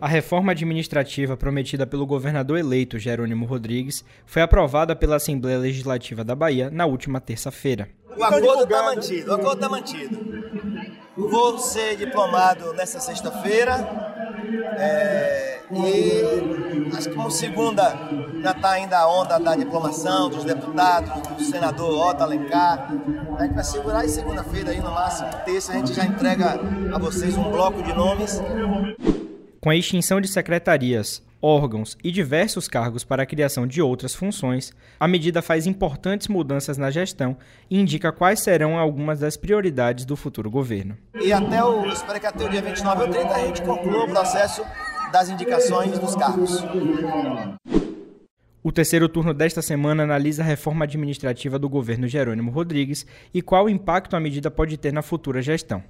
A reforma administrativa prometida pelo governador eleito Jerônimo Rodrigues foi aprovada pela Assembleia Legislativa da Bahia na última terça-feira. O acordo está mantido, o acordo está mantido. Vou ser diplomado nessa sexta-feira. É, e acho que como segunda já está ainda a onda da diplomação dos deputados, do senador Otto Alencar. A gente vai segurar e segunda-feira aí no máximo, terça, a gente já entrega a vocês um bloco de nomes. Com a extinção de secretarias, órgãos e diversos cargos para a criação de outras funções, a medida faz importantes mudanças na gestão e indica quais serão algumas das prioridades do futuro governo. E até o, espero que até o dia 29 ou 30 a gente conclua o processo das indicações dos cargos. O terceiro turno desta semana analisa a reforma administrativa do governo Jerônimo Rodrigues e qual impacto a medida pode ter na futura gestão.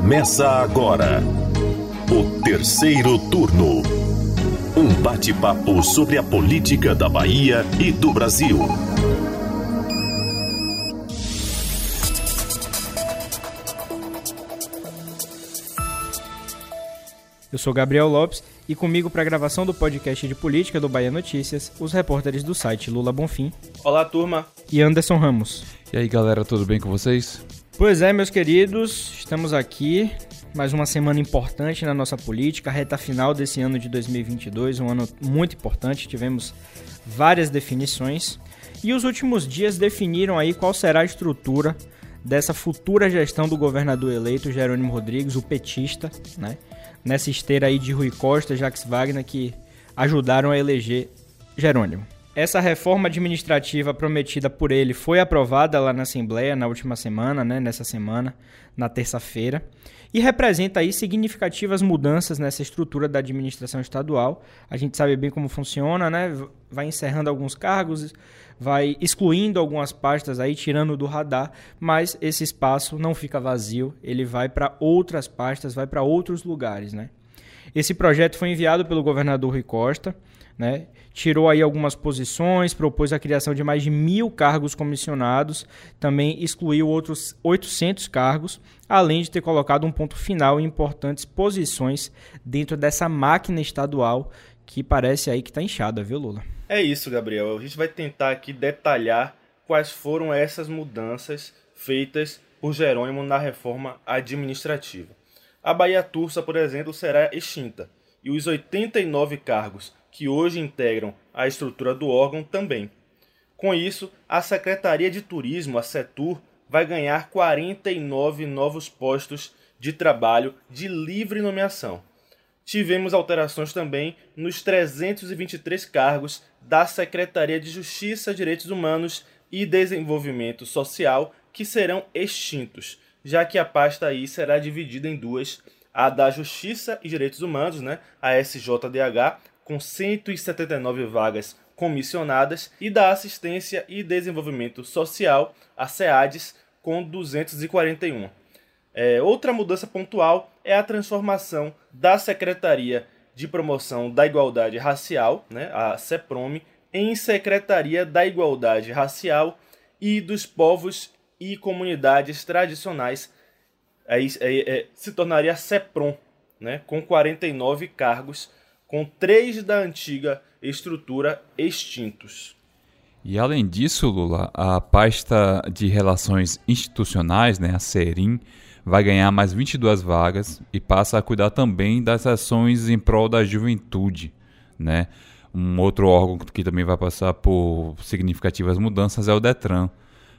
Começa agora o terceiro turno. Um bate-papo sobre a política da Bahia e do Brasil. Eu sou Gabriel Lopes e comigo para a gravação do podcast de política do Bahia Notícias, os repórteres do site Lula Bonfim. Olá, turma. E Anderson Ramos. E aí, galera, tudo bem com vocês? Pois é, meus queridos, estamos aqui mais uma semana importante na nossa política, reta final desse ano de 2022, um ano muito importante, tivemos várias definições e os últimos dias definiram aí qual será a estrutura dessa futura gestão do governador eleito Jerônimo Rodrigues, o petista, né? Nessa esteira aí de Rui Costa, Jacques Wagner que ajudaram a eleger Jerônimo. Essa reforma administrativa prometida por ele foi aprovada lá na Assembleia na última semana, né, nessa semana, na terça-feira, e representa aí significativas mudanças nessa estrutura da administração estadual. A gente sabe bem como funciona, né? Vai encerrando alguns cargos, vai excluindo algumas pastas aí, tirando do radar, mas esse espaço não fica vazio, ele vai para outras pastas, vai para outros lugares, né? Esse projeto foi enviado pelo governador Rui Costa, né? tirou aí algumas posições, propôs a criação de mais de mil cargos comissionados, também excluiu outros 800 cargos, além de ter colocado um ponto final em importantes posições dentro dessa máquina estadual que parece aí que está inchada, viu, Lula? É isso, Gabriel. A gente vai tentar aqui detalhar quais foram essas mudanças feitas por Jerônimo na reforma administrativa. A Bahia Tursa, por exemplo, será extinta e os 89 cargos que hoje integram a estrutura do órgão também. Com isso, a Secretaria de Turismo, a Setur, vai ganhar 49 novos postos de trabalho de livre nomeação. Tivemos alterações também nos 323 cargos da Secretaria de Justiça, Direitos Humanos e Desenvolvimento Social que serão extintos, já que a pasta aí será dividida em duas, a da Justiça e Direitos Humanos, né, a SJDH, com 179 vagas comissionadas, e da Assistência e Desenvolvimento Social, a SEADES, com 241. É, outra mudança pontual é a transformação da Secretaria de Promoção da Igualdade Racial, né, a CEPROME, em Secretaria da Igualdade Racial e dos Povos e Comunidades Tradicionais. Aí, é, é, se tornaria CEPROM, né, com 49 cargos com três da antiga estrutura extintos. E além disso, Lula, a pasta de relações institucionais, né, a SERIM, vai ganhar mais 22 vagas e passa a cuidar também das ações em prol da juventude, né? Um outro órgão que também vai passar por significativas mudanças é o Detran,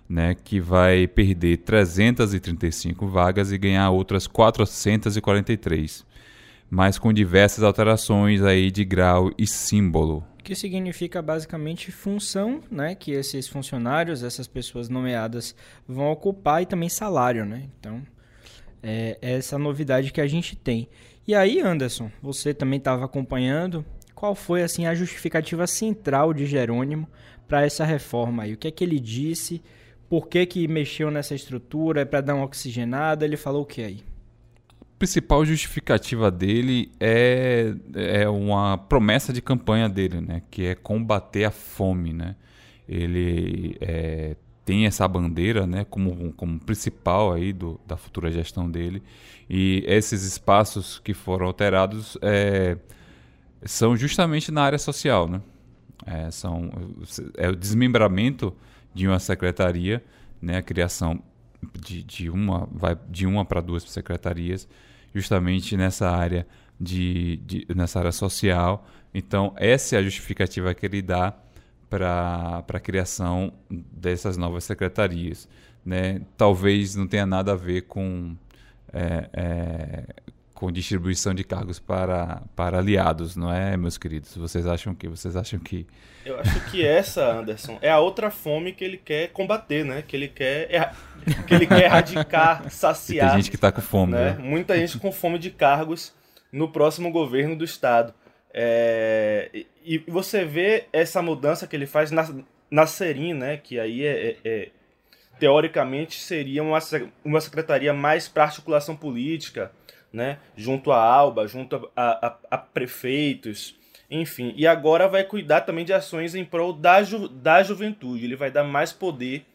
né, que vai perder 335 vagas e ganhar outras 443 mas com diversas alterações aí de grau e símbolo. Que significa basicamente função, né, que esses funcionários, essas pessoas nomeadas vão ocupar e também salário, né? Então, é essa novidade que a gente tem. E aí, Anderson, você também estava acompanhando, qual foi assim a justificativa central de Jerônimo para essa reforma aí? O que é que ele disse? Por que que mexeu nessa estrutura? É para dar uma oxigenada? Ele falou o que aí? Principal justificativa dele é, é uma promessa de campanha dele, né? Que é combater a fome, né? Ele é, tem essa bandeira né, como, como principal aí do, da futura gestão dele. E esses espaços que foram alterados é, são justamente na área social. Né? É, são, é o desmembramento de uma secretaria, né, a criação de, de uma vai de uma para duas secretarias, justamente nessa área de, de, nessa área social. Então essa é a justificativa que ele dá para a criação dessas novas secretarias. Né? Talvez não tenha nada a ver com, é, é, com distribuição de cargos para, para aliados, não é, meus queridos? Vocês acham que? Vocês acham que? Eu acho que essa, Anderson, é a outra fome que ele quer combater, né? Que ele quer, é, que ele quer erradicar, saciar. tem gente que está com fome, né? né? Muita gente com fome de cargos no próximo governo do estado. É, e você vê essa mudança que ele faz na, na Serim, né? Que aí é, é, é teoricamente seria uma, uma secretaria mais para articulação política, né? Junto à Alba, junto a, a, a, prefeitos, enfim. E agora vai cuidar também de ações em prol da, ju, da juventude. Ele vai dar mais poder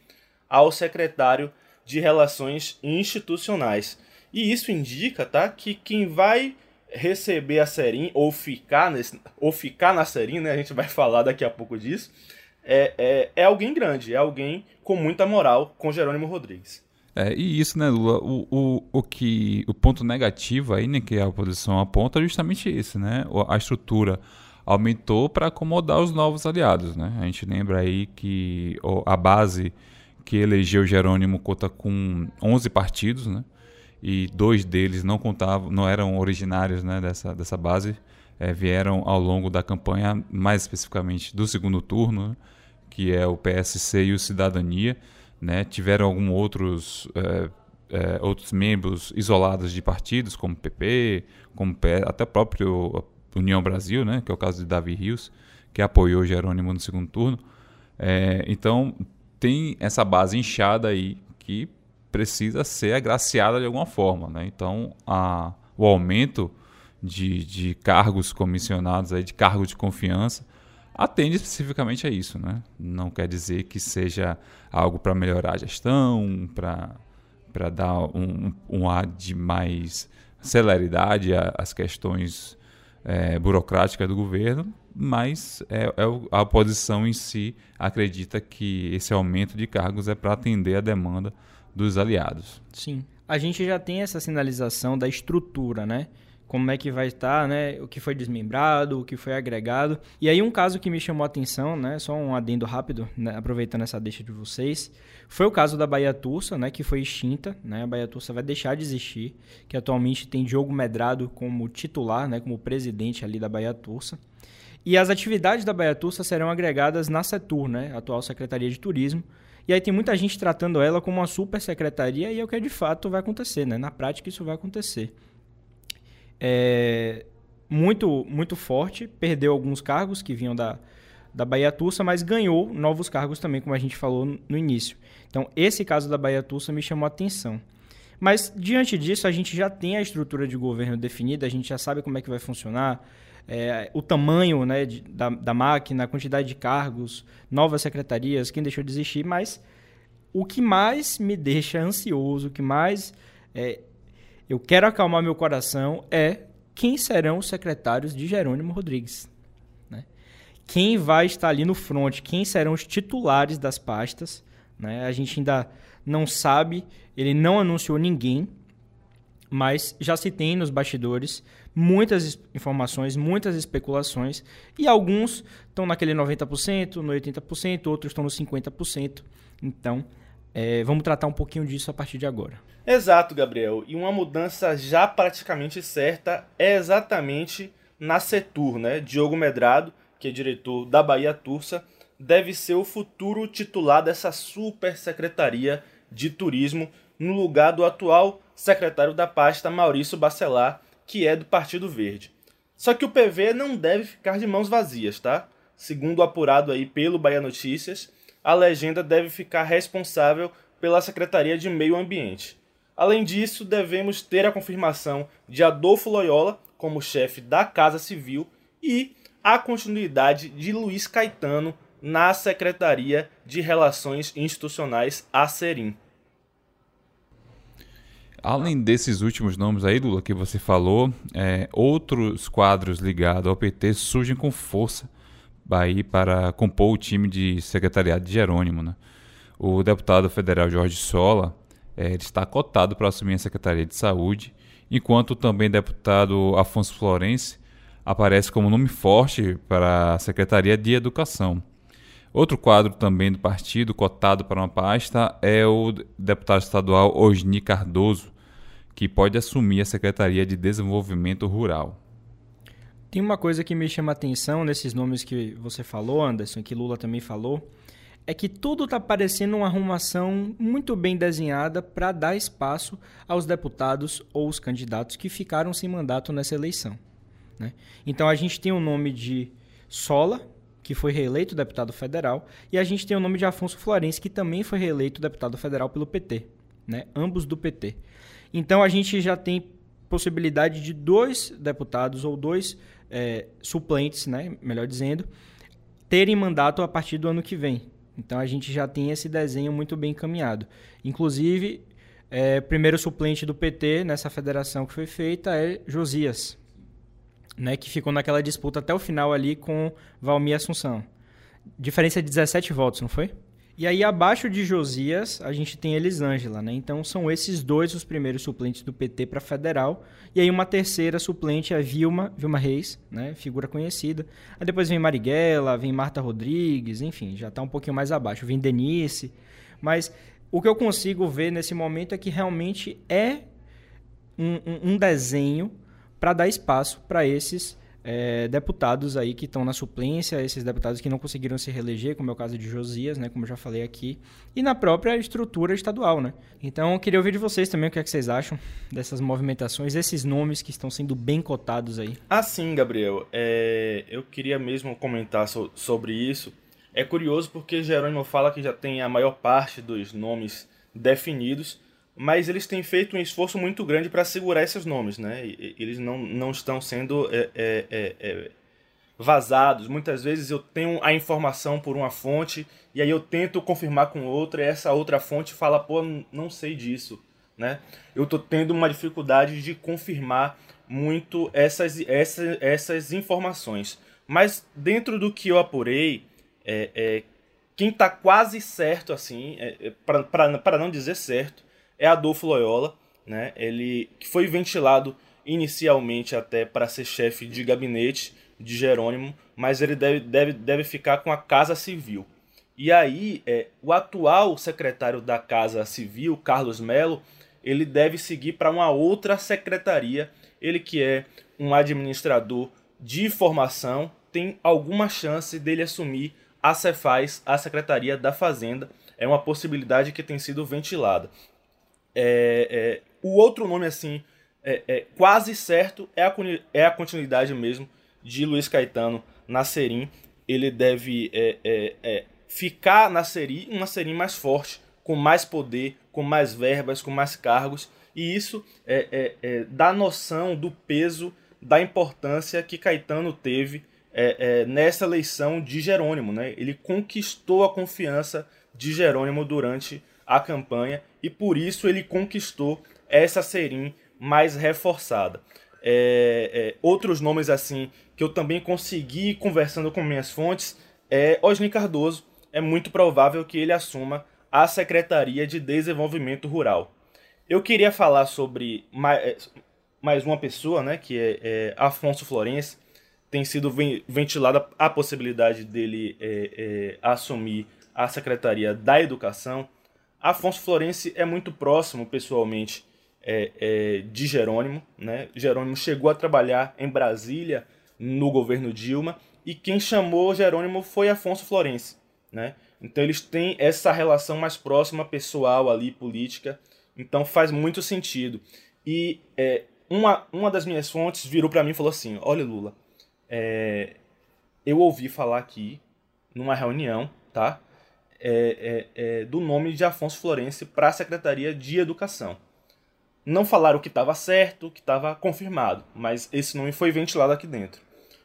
ao secretário de Relações Institucionais. E isso indica, tá, que quem vai receber a Serim ou ficar, nesse, ou ficar na Serim, né? A gente vai falar daqui a pouco disso. É, é, é alguém grande, é alguém com muita moral, com Jerônimo Rodrigues. É, e isso, né, Lula? O, o, o, que, o ponto negativo aí, né, que a oposição aponta é justamente isso, né? A estrutura aumentou para acomodar os novos aliados, né? A gente lembra aí que a base que elegeu Jerônimo conta com 11 partidos, né? e dois deles não contavam, não eram originários né, dessa, dessa base, é, vieram ao longo da campanha, mais especificamente do segundo turno, né, que é o PSC e o Cidadania. Né, tiveram alguns outros, é, é, outros membros isolados de partidos, como PP, como até próprio União Brasil, né, que é o caso de Davi Rios, que apoiou Jerônimo no segundo turno. É, então, tem essa base inchada aí que precisa ser agraciada de alguma forma. Né? Então, a, o aumento de, de cargos comissionados, aí, de cargo de confiança, atende especificamente a isso. Né? Não quer dizer que seja algo para melhorar a gestão, para dar um, um ar de mais celeridade às questões é, burocráticas do governo, mas é, é, a oposição em si acredita que esse aumento de cargos é para atender a demanda dos aliados. Sim. A gente já tem essa sinalização da estrutura, né? Como é que vai estar, né? O que foi desmembrado, o que foi agregado. E aí um caso que me chamou a atenção, né? Só um adendo rápido, né? aproveitando essa deixa de vocês, foi o caso da Bahia Tursa, né? Que foi extinta, né? A Bahia Tursa vai deixar de existir, que atualmente tem Diogo Medrado como titular, né? Como presidente ali da Bahia Tursa. E as atividades da Bahia Tursa serão agregadas na Setur, né? Atual Secretaria de Turismo, e aí tem muita gente tratando ela como uma super secretaria e é o que de fato vai acontecer, né? Na prática isso vai acontecer. É muito, muito forte, perdeu alguns cargos que vinham da, da Bahia Tussa, mas ganhou novos cargos também, como a gente falou no início. Então, esse caso da Bahia Tussa me chamou a atenção. Mas, diante disso, a gente já tem a estrutura de governo definida, a gente já sabe como é que vai funcionar, é, o tamanho né, de, da, da máquina, a quantidade de cargos, novas secretarias, quem deixou de existir, mas o que mais me deixa ansioso, o que mais é, eu quero acalmar meu coração é quem serão os secretários de Jerônimo Rodrigues. Né? Quem vai estar ali no front, quem serão os titulares das pastas. Né? A gente ainda não sabe, ele não anunciou ninguém, mas já se tem nos bastidores muitas informações, muitas especulações, e alguns estão naquele 90%, no 80%, outros estão no 50%. Então, é, vamos tratar um pouquinho disso a partir de agora. Exato, Gabriel. E uma mudança já praticamente certa é exatamente na Setur, né? Diogo Medrado, que é diretor da Bahia Tursa, deve ser o futuro titular dessa super secretaria de turismo no lugar do atual secretário da pasta Maurício Bacelar, que é do Partido Verde. Só que o PV não deve ficar de mãos vazias, tá? Segundo apurado aí pelo Bahia Notícias, a legenda deve ficar responsável pela Secretaria de Meio Ambiente. Além disso, devemos ter a confirmação de Adolfo Loyola como chefe da Casa Civil e a continuidade de Luiz Caetano na Secretaria de Relações Institucionais, a SERIM. Além desses últimos nomes aí, Lula, que você falou, é, outros quadros ligados ao PT surgem com força aí para compor o time de secretariado de Jerônimo. Né? O deputado federal Jorge Sola é, está cotado para assumir a Secretaria de Saúde, enquanto também deputado Afonso Florense aparece como nome forte para a Secretaria de Educação. Outro quadro também do partido cotado para uma pasta é o deputado estadual Osni Cardoso, que pode assumir a Secretaria de Desenvolvimento Rural. Tem uma coisa que me chama a atenção nesses nomes que você falou, Anderson, que Lula também falou, é que tudo está parecendo uma arrumação muito bem desenhada para dar espaço aos deputados ou os candidatos que ficaram sem mandato nessa eleição. Né? Então a gente tem o nome de Sola, que foi reeleito deputado federal, e a gente tem o nome de Afonso Florencio, que também foi reeleito deputado federal pelo PT, né? ambos do PT. Então a gente já tem possibilidade de dois deputados ou dois é, suplentes, né? melhor dizendo, terem mandato a partir do ano que vem. Então a gente já tem esse desenho muito bem encaminhado. Inclusive, é, primeiro suplente do PT nessa federação que foi feita é Josias, né, que ficou naquela disputa até o final ali com Valmir Assunção. Diferença de 17 votos, não foi? E aí, abaixo de Josias, a gente tem Elisângela, né? Então, são esses dois os primeiros suplentes do PT para federal. E aí, uma terceira suplente é Vilma, Vilma Reis, né? Figura conhecida. Aí depois vem Marighella, vem Marta Rodrigues, enfim, já está um pouquinho mais abaixo. Vem Denise. Mas o que eu consigo ver nesse momento é que realmente é um, um, um desenho para dar espaço para esses é, deputados aí que estão na suplência, esses deputados que não conseguiram se reeleger, como é o caso de Josias, né, como eu já falei aqui, e na própria estrutura estadual, né. Então, eu queria ouvir de vocês também o que, é que vocês acham dessas movimentações, esses nomes que estão sendo bem cotados aí. Ah, sim, Gabriel. É, eu queria mesmo comentar so sobre isso. É curioso porque Jerônimo fala que já tem a maior parte dos nomes definidos, mas eles têm feito um esforço muito grande para segurar esses nomes, né? Eles não, não estão sendo é, é, é, é, vazados. Muitas vezes eu tenho a informação por uma fonte e aí eu tento confirmar com outra e essa outra fonte fala, pô, não sei disso, né? Eu estou tendo uma dificuldade de confirmar muito essas, essas, essas informações. Mas dentro do que eu apurei, é, é, quem está quase certo, assim, é, para não dizer certo, é Adolfo Loyola, né? Ele que foi ventilado inicialmente até para ser chefe de gabinete de Jerônimo, mas ele deve, deve, deve ficar com a Casa Civil. E aí, é, o atual secretário da Casa Civil, Carlos Melo, ele deve seguir para uma outra secretaria. Ele que é um administrador de formação, tem alguma chance dele assumir a Cefaz, a Secretaria da Fazenda. É uma possibilidade que tem sido ventilada. É, é, o outro nome, assim, é, é, quase certo é a, é a continuidade mesmo de Luiz Caetano na Serim. Ele deve é, é, ficar na Serim, uma Serim mais forte, com mais poder, com mais verbas, com mais cargos. E isso dá noção do peso, da importância que Caetano teve nessa eleição de Jerônimo. Né? Ele conquistou a confiança de Jerônimo durante a campanha e por isso ele conquistou essa serim mais reforçada. É, é, outros nomes assim que eu também consegui conversando com minhas fontes é Osni Cardoso. É muito provável que ele assuma a Secretaria de Desenvolvimento Rural. Eu queria falar sobre mais, é, mais uma pessoa, né, que é, é Afonso Florencio. Tem sido ventilada a possibilidade dele é, é, assumir a Secretaria da Educação. Afonso Florense é muito próximo, pessoalmente, é, é, de Jerônimo. Né? Jerônimo chegou a trabalhar em Brasília no governo Dilma e quem chamou Jerônimo foi Afonso Florense. Né? Então eles têm essa relação mais próxima, pessoal ali, política. Então faz muito sentido. E é, uma, uma das minhas fontes virou para mim e falou assim: Olha, Lula, é, eu ouvi falar aqui numa reunião, tá? É, é, é, do nome de Afonso Florense para a Secretaria de Educação. Não falaram que estava certo, que estava confirmado, mas esse nome foi ventilado aqui dentro.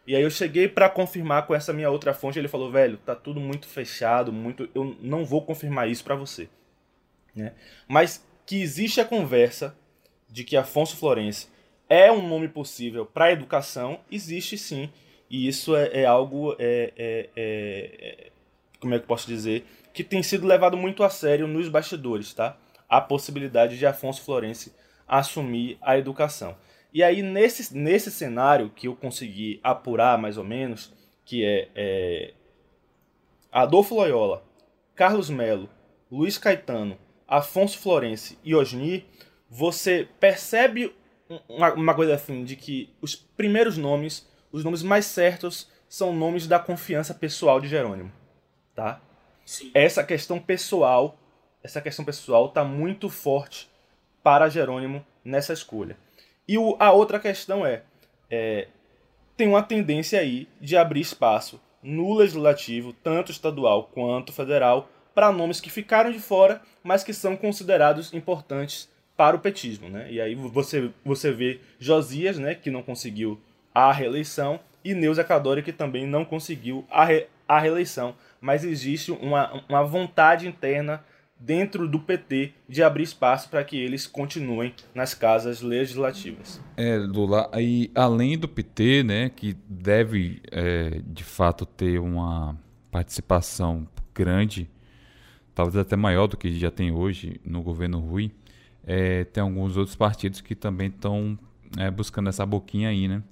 E aí eu cheguei para confirmar com essa minha outra fonte, ele falou, velho, tá tudo muito fechado, muito, eu não vou confirmar isso para você. Né? Mas que existe a conversa de que Afonso Florense é um nome possível para a educação, existe sim. E isso é, é algo, é, é, é, como é que eu posso dizer, que tem sido levado muito a sério nos bastidores, tá? A possibilidade de Afonso Florense assumir a educação. E aí, nesse, nesse cenário que eu consegui apurar mais ou menos, que é, é Adolfo Loyola, Carlos Melo, Luiz Caetano, Afonso Florense e Osni, você percebe uma, uma coisa assim, de que os primeiros nomes, os nomes mais certos, são nomes da confiança pessoal de Jerônimo, tá? Sim. Essa questão pessoal, essa questão pessoal está muito forte para Jerônimo nessa escolha. E o, a outra questão é, é, tem uma tendência aí de abrir espaço no legislativo, tanto estadual quanto federal, para nomes que ficaram de fora, mas que são considerados importantes para o petismo. Né? E aí você, você vê Josias, né, que não conseguiu a reeleição, e Neuza Cadore, que também não conseguiu a, re, a reeleição. Mas existe uma, uma vontade interna dentro do PT de abrir espaço para que eles continuem nas casas legislativas. É, Lula, aí além do PT, né, que deve é, de fato ter uma participação grande, talvez até maior do que já tem hoje no governo Rui, é, tem alguns outros partidos que também estão é, buscando essa boquinha aí, né?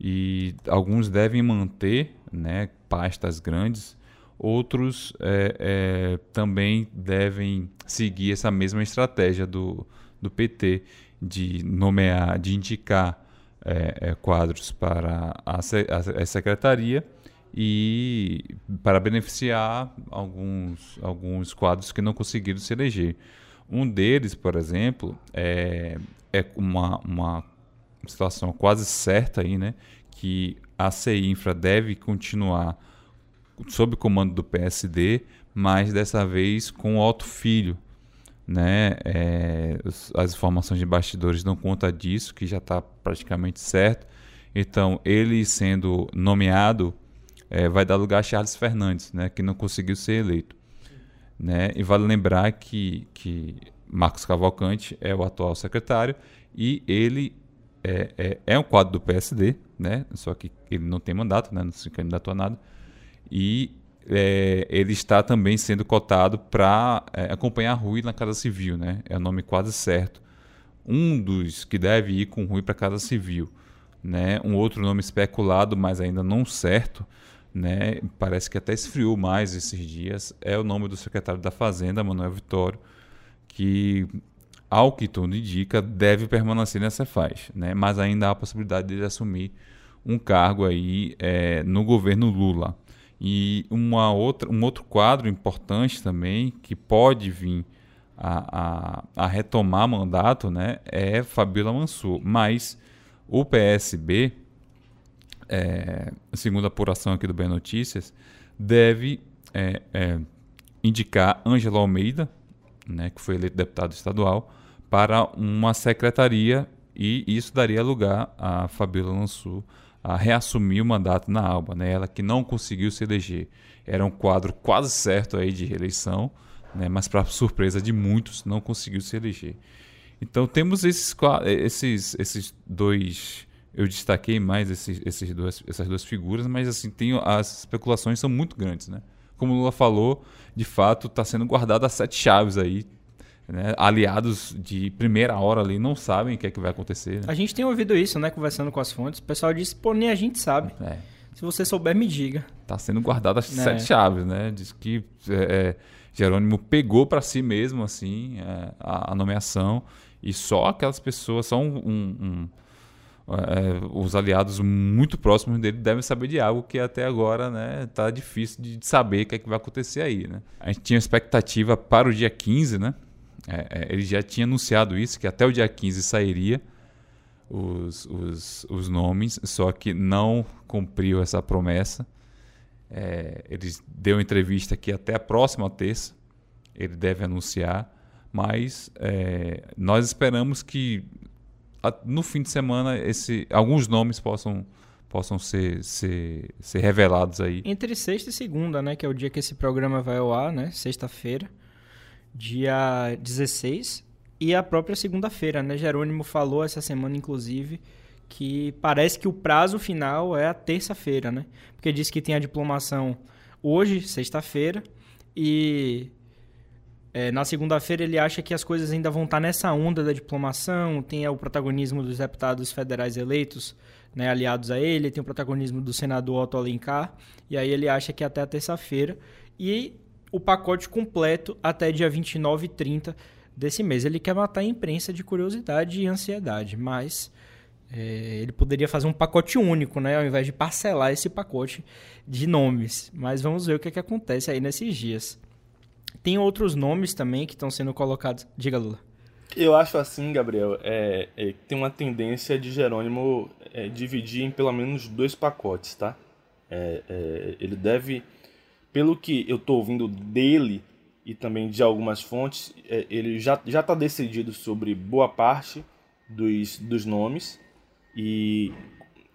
E alguns devem manter, né, pastas grandes, outros é, é, também devem seguir essa mesma estratégia do, do PT de nomear, de indicar é, é quadros para a, a, a, secretaria e para beneficiar alguns, alguns quadros que não conseguiram se eleger. Um deles, por exemplo, é, é uma, uma situação quase certa aí, né, que a CINFRA deve continuar sob comando do PSD, mas dessa vez com Otto Filho. Né? É, as informações de bastidores dão conta disso, que já está praticamente certo. Então, ele sendo nomeado, é, vai dar lugar a Charles Fernandes, né? que não conseguiu ser eleito. Né? E vale lembrar que, que Marcos Cavalcante é o atual secretário e ele é, é, é um quadro do PSD, né? só que ele não tem mandato, né? não se candidatou a nada e é, ele está também sendo cotado para é, acompanhar Rui na Casa Civil, né? É o nome quase certo. Um dos que deve ir com Rui para a Casa Civil, né? Um outro nome especulado, mas ainda não certo, né? Parece que até esfriou mais esses dias. É o nome do secretário da Fazenda, Manuel Vitório, que ao que tudo indica deve permanecer nessa faixa, né? Mas ainda há a possibilidade de ele assumir um cargo aí é, no governo Lula. E uma outra, um outro quadro importante também, que pode vir a, a, a retomar mandato, né, é Fabiola Mansur. Mas o PSB, é, segundo a apuração aqui do Bem Notícias, deve é, é, indicar Ângelo Almeida, né, que foi eleito deputado estadual, para uma secretaria e isso daria lugar a Fabiola Mansur a reassumir o mandato na Alba, né? Ela que não conseguiu se eleger. Era um quadro quase certo aí de reeleição, né? Mas para surpresa de muitos não conseguiu se eleger. Então temos esses, esses, esses dois eu destaquei mais esses, esses dois, essas duas figuras, mas assim tem as especulações são muito grandes, né? Como o Lula falou, de fato está sendo guardado as sete chaves aí né? Aliados de primeira hora ali não sabem o que é que vai acontecer. Né? A gente tem ouvido isso, né? Conversando com as fontes. O pessoal disse, pô, nem a gente sabe. É. Se você souber, me diga. Tá sendo guardado as é. sete chaves, né? Diz que é, é Jerônimo pegou para si mesmo, assim, é, a, a, nomeação. E só aquelas pessoas, só um, um, um é, os aliados muito próximos dele devem saber de algo que até agora né, tá difícil de saber o que, é que vai acontecer aí. Né? A gente tinha expectativa para o dia 15, né? É, é, ele já tinha anunciado isso, que até o dia 15 sairia os, os, os nomes, só que não cumpriu essa promessa. É, ele deu entrevista que até a próxima terça ele deve anunciar, mas é, nós esperamos que no fim de semana esse, alguns nomes possam, possam ser, ser, ser revelados aí. Entre sexta e segunda, né? Que é o dia que esse programa vai ao ar, né? Sexta-feira, dia 16. E a própria segunda-feira, né? Jerônimo falou essa semana, inclusive, que parece que o prazo final é a terça-feira, né? Porque diz que tem a diplomação hoje, sexta-feira, e é, na segunda-feira ele acha que as coisas ainda vão estar nessa onda da diplomação, tem o protagonismo dos deputados federais eleitos, né, aliados a ele, tem o protagonismo do senador Otto Alencar, e aí ele acha que até a terça-feira, e o pacote completo até dia 29 e 30 desse mês. Ele quer matar a imprensa de curiosidade e ansiedade, mas é, ele poderia fazer um pacote único, né, ao invés de parcelar esse pacote de nomes. Mas vamos ver o que, é que acontece aí nesses dias. Tem outros nomes também que estão sendo colocados. Diga, Lula. Eu acho assim, Gabriel, é, é, tem uma tendência de Jerônimo é, dividir em pelo menos dois pacotes, tá? É, é, ele deve, pelo que eu estou ouvindo dele e também de algumas fontes, é, ele já está decidido sobre boa parte dos, dos nomes e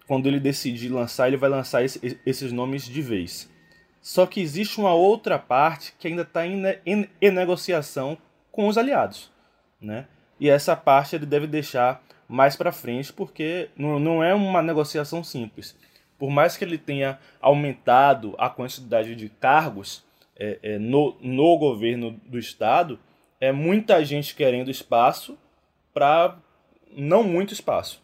quando ele decidir lançar, ele vai lançar esse, esses nomes de vez. Só que existe uma outra parte que ainda está em, em, em, negociação com os aliados, né? E essa parte ele deve deixar mais para frente, porque não, não é uma negociação simples. Por mais que ele tenha aumentado a quantidade de cargos é, é, no, no governo do estado, é muita gente querendo espaço para não muito espaço,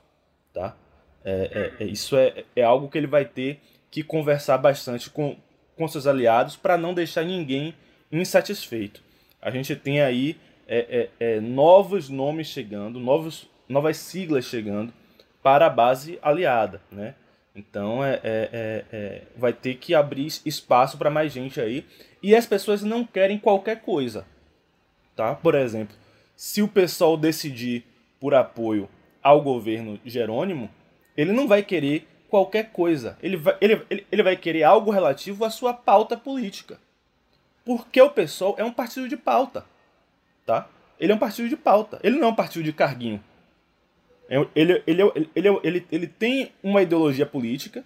tá? É, é, é, isso é, é algo que ele vai ter que conversar bastante com, com seus aliados para não deixar ninguém insatisfeito. A gente tem aí é, é, é, novos nomes chegando, novos, novas siglas chegando para a base aliada, né? Então é, é, é, é vai ter que abrir espaço para mais gente aí. E as pessoas não querem qualquer coisa. Tá? Por exemplo, se o pessoal decidir por apoio ao governo Jerônimo, ele não vai querer qualquer coisa. Ele vai, ele, ele, ele vai querer algo relativo à sua pauta política. Porque o PSOL é um partido de pauta. Tá? Ele é um partido de pauta. Ele não é um partido de carguinho. É ele, ele, ele, ele, ele, ele tem uma ideologia política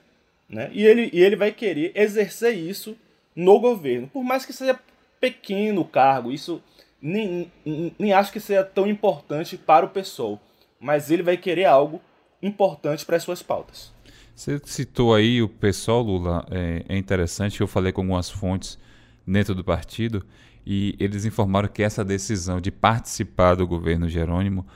né? e, ele, e ele vai querer exercer isso no governo. Por mais que seja pequeno o cargo, isso nem, nem acho que seja tão importante para o PSOL. Mas ele vai querer algo importante para as suas pautas. Você citou aí o pessoal, Lula, é, é interessante, eu falei com algumas fontes dentro do partido e eles informaram que essa decisão de participar do governo Jerônimo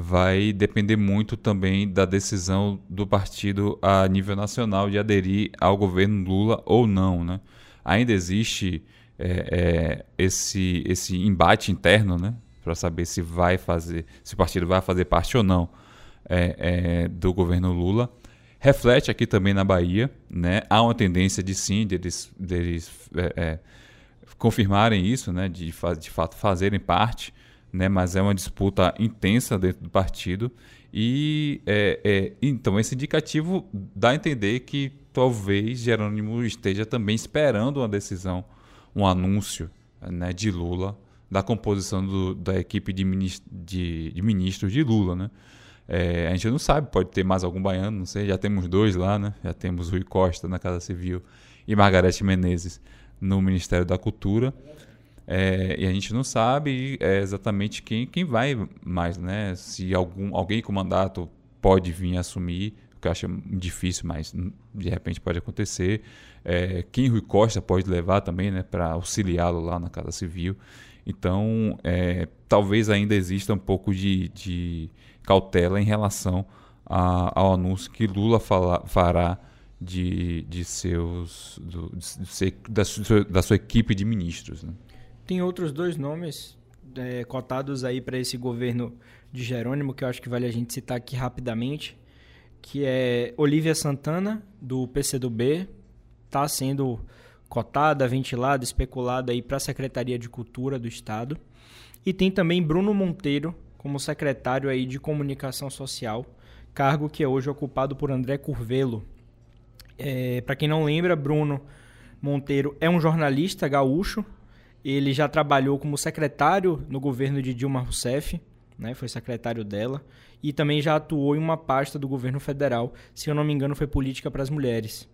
vai depender muito também da decisão do partido a nível nacional de aderir ao governo Lula ou não. Né? Ainda existe é, é, esse, esse embate interno né? para saber se vai fazer, se o partido vai fazer parte ou não é, é do governo Lula reflete aqui também na Bahia, né? Há uma tendência de sim, deles, deles é, é, confirmarem isso, né? De, de fato fazerem parte, né? Mas é uma disputa intensa dentro do partido e é, é, então esse indicativo dá a entender que talvez Jerônimo esteja também esperando uma decisão, um anúncio, né? De Lula da composição do, da equipe de, de, de ministros de Lula, né? É, a gente não sabe, pode ter mais algum baiano, não sei. Já temos dois lá, né? Já temos Rui Costa na Casa Civil e Margarete Menezes no Ministério da Cultura. É, e a gente não sabe é, exatamente quem, quem vai mais, né? Se algum, alguém com mandato pode vir assumir, o que eu acho difícil, mas de repente pode acontecer. É, quem Rui Costa pode levar também, né? Para auxiliá-lo lá na Casa Civil. Então, é, talvez ainda exista um pouco de, de cautela em relação a, ao anúncio que Lula fala, fará de, de seus do, de, da, sua, da, sua, equipe de ministros. Né? Tem outros dois nomes é, cotados aí para esse governo de Jerônimo que eu acho que vale a gente citar aqui rapidamente, que é Olivia Santana do PCdoB, está sendo cotada, ventilada, especulada aí para a Secretaria de Cultura do Estado. E tem também Bruno Monteiro como secretário aí de comunicação social, cargo que é hoje ocupado por André Curvelo. É, Para quem não lembra, Bruno Monteiro é um jornalista gaúcho. Ele já trabalhou como secretário no governo de Dilma Rousseff, né? Foi secretário dela e também já atuou em uma pasta do governo federal, se eu não me engano, foi política para as mulheres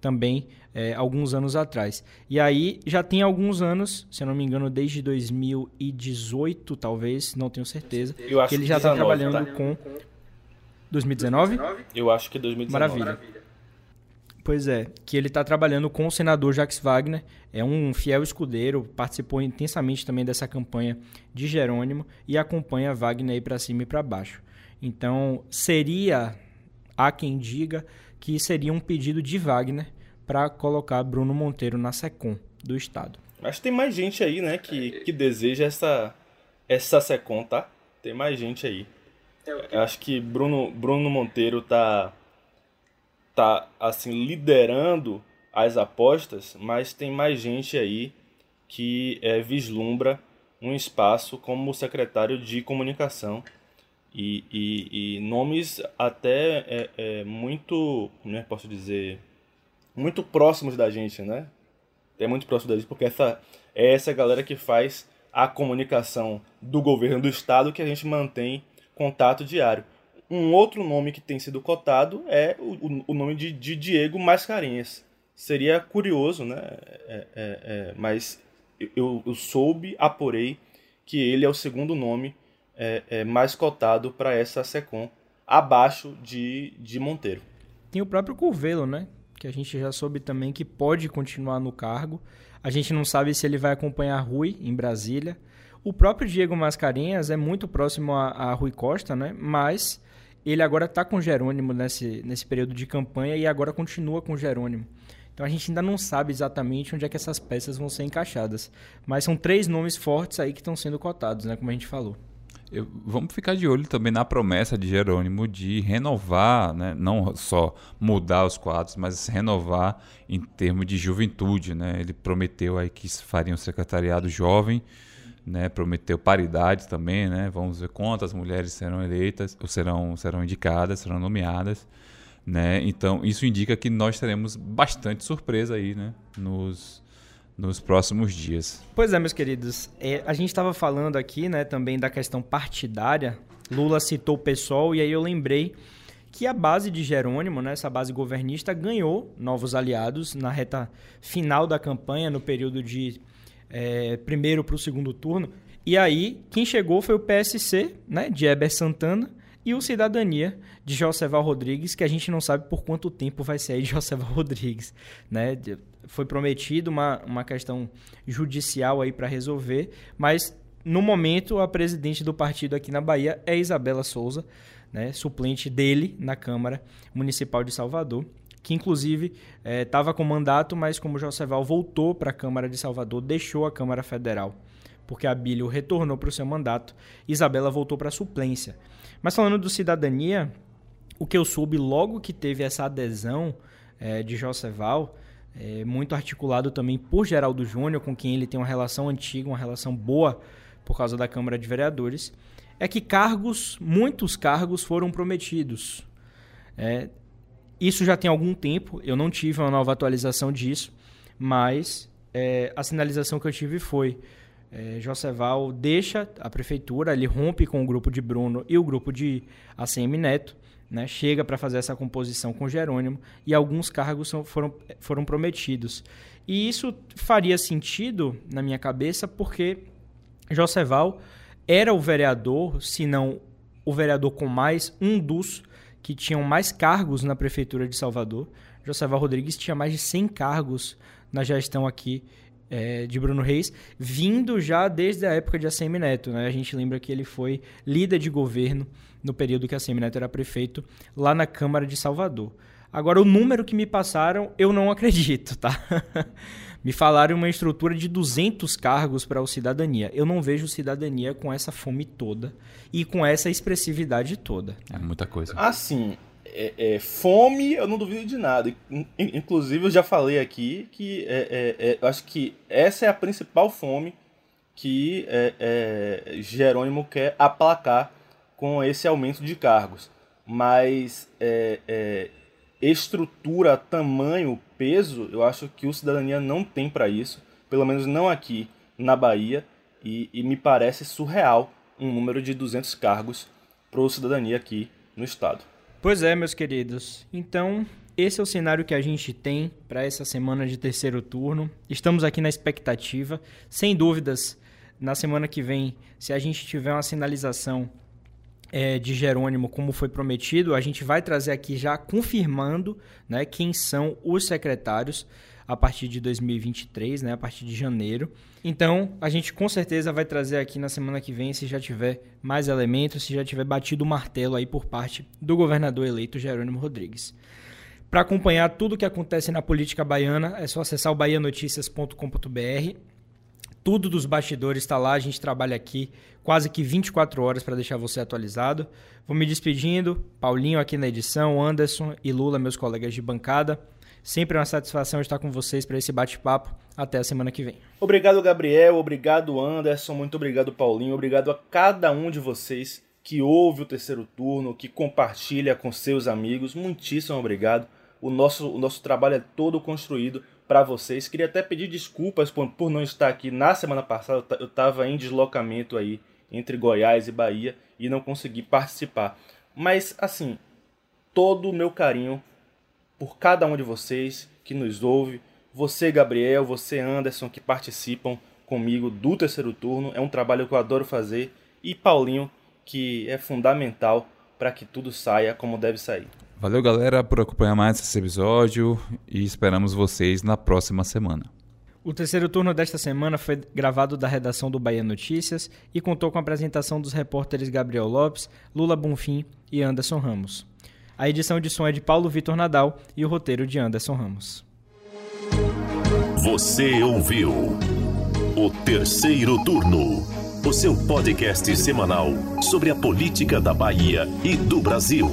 também é, alguns anos atrás. E aí já tem alguns anos, se eu não me engano, desde 2018, talvez, não tenho certeza, que ele já está trabalhando tá? com 2019? Eu acho que é 2019. Maravilha. Pois é, que ele está trabalhando com o senador Jacques Wagner, é um fiel escudeiro, participou intensamente também dessa campanha de Jerônimo e acompanha Wagner aí para cima e para baixo. Então, seria, há quem diga, que seria um pedido de Wagner para colocar Bruno Monteiro na SECOM do Estado. Mas tem mais gente aí, né, que, que deseja essa, essa SECOM, tá? Tem mais gente aí. É Acho que Bruno, Bruno Monteiro tá, tá assim, liderando as apostas, mas tem mais gente aí que é, vislumbra um espaço como secretário de comunicação e, e, e nomes até é, é, muito, né, posso dizer, muito próximos da gente, né? É muito próximo da gente, porque essa, é essa galera que faz a comunicação do governo do estado que a gente mantém contato diário. Um outro nome que tem sido cotado é o, o nome de, de, Diego Mascarenhas. Seria curioso, né? É, é, é, mas eu, eu soube, apurei, que ele é o segundo nome é, é, mais cotado para essa SECOM, abaixo de, de Monteiro. Tem o próprio Curvelo, né? Que a gente já soube também que pode continuar no cargo. A gente não sabe se ele vai acompanhar Rui em Brasília. O próprio Diego Mascarenhas é muito próximo a, a Rui Costa, né? Mas ele agora está com Jerônimo nesse, nesse período de campanha e agora continua com Jerônimo. Então a gente ainda não sabe exatamente onde é que essas peças vão ser encaixadas. Mas são três nomes fortes aí que estão sendo cotados, né? Como a gente falou. Eu, vamos ficar de olho também na promessa de Jerônimo de renovar, né? não só mudar os quadros, mas renovar em termos de juventude. Né? Ele prometeu aí que faria um secretariado jovem, né? prometeu paridade também. Né? Vamos ver quantas mulheres serão eleitas, ou serão, serão indicadas, serão nomeadas. Né? Então, isso indica que nós teremos bastante surpresa aí né? nos, nos próximos dias. Pois é, meus queridos. É, a gente estava falando aqui né, também da questão partidária. Lula citou o PSOL e aí eu lembrei que a base de Jerônimo, né, essa base governista, ganhou novos aliados na reta final da campanha, no período de é, primeiro para o segundo turno. E aí, quem chegou foi o PSC, né, de Heber Santana, e o Cidadania, de Joseval Rodrigues, que a gente não sabe por quanto tempo vai sair de Joseval Rodrigues. Né? Foi prometido uma, uma questão judicial aí para resolver, mas no momento a presidente do partido aqui na Bahia é Isabela Souza, né? suplente dele na Câmara Municipal de Salvador que inclusive estava é, com mandato, mas como Joseval voltou para a Câmara de Salvador, deixou a Câmara Federal, porque a Bílio retornou para o seu mandato, Isabela voltou para a suplência. Mas falando do cidadania, o que eu soube logo que teve essa adesão é, de Joseval, é, muito articulado também por Geraldo Júnior, com quem ele tem uma relação antiga, uma relação boa por causa da Câmara de Vereadores, é que cargos, muitos cargos foram prometidos. É, isso já tem algum tempo, eu não tive uma nova atualização disso, mas é, a sinalização que eu tive foi é, Joseval deixa a prefeitura, ele rompe com o grupo de Bruno e o grupo de ACM Neto, né, chega para fazer essa composição com Jerônimo e alguns cargos são, foram, foram prometidos. E isso faria sentido na minha cabeça porque Joseval era o vereador, se não o vereador com mais, um dos que tinham mais cargos na prefeitura de Salvador. Joseval Rodrigues tinha mais de 100 cargos na gestão aqui é, de Bruno Reis, vindo já desde a época de ACM Neto. Né? A gente lembra que ele foi líder de governo no período que ACM Neto era prefeito lá na Câmara de Salvador. Agora, o número que me passaram, eu não acredito, tá? me falaram uma estrutura de 200 cargos para o Cidadania. Eu não vejo Cidadania com essa fome toda e com essa expressividade toda. É muita coisa. Assim, é, é, fome, eu não duvido de nada. Inclusive, eu já falei aqui que é, é, é, eu acho que essa é a principal fome que é, Jerônimo quer aplacar com esse aumento de cargos. Mas estrutura, tamanho, peso, eu acho que o Cidadania não tem para isso. Pelo menos não aqui na Bahia. E, e me parece surreal um número de 200 cargos para a cidadania aqui no estado. Pois é, meus queridos. Então, esse é o cenário que a gente tem para essa semana de terceiro turno. Estamos aqui na expectativa. Sem dúvidas, na semana que vem, se a gente tiver uma sinalização é, de Jerônimo, como foi prometido, a gente vai trazer aqui já confirmando né, quem são os secretários a partir de 2023, né, a partir de janeiro. Então, a gente com certeza vai trazer aqui na semana que vem, se já tiver mais elementos, se já tiver batido o martelo aí por parte do governador eleito Jerônimo Rodrigues. Para acompanhar tudo o que acontece na política baiana, é só acessar o bahianoticias.com.br. Tudo dos bastidores está lá, a gente trabalha aqui quase que 24 horas para deixar você atualizado. Vou me despedindo, Paulinho aqui na edição, Anderson e Lula, meus colegas de bancada. Sempre uma satisfação estar com vocês para esse bate-papo. Até a semana que vem. Obrigado, Gabriel. Obrigado, Anderson. Muito obrigado, Paulinho. Obrigado a cada um de vocês que ouve o terceiro turno, que compartilha com seus amigos. Muitíssimo obrigado. O nosso, o nosso trabalho é todo construído para vocês. Queria até pedir desculpas por, não estar aqui na semana passada. Eu estava em deslocamento aí entre Goiás e Bahia e não consegui participar. Mas, assim, todo o meu carinho por cada um de vocês que nos ouve. Você, Gabriel, você, Anderson, que participam comigo do terceiro turno. É um trabalho que eu adoro fazer. E Paulinho, que é fundamental para que tudo saia como deve sair. Valeu, galera, por acompanhar mais esse episódio e esperamos vocês na próxima semana. O terceiro turno desta semana foi gravado da redação do Bahia Notícias e contou com a apresentação dos repórteres Gabriel Lopes, Lula Bonfim e Anderson Ramos. A edição de som é de Paulo Vitor Nadal e o roteiro de Anderson Ramos. Você ouviu o terceiro turno, o seu podcast semanal sobre a política da Bahia e do Brasil.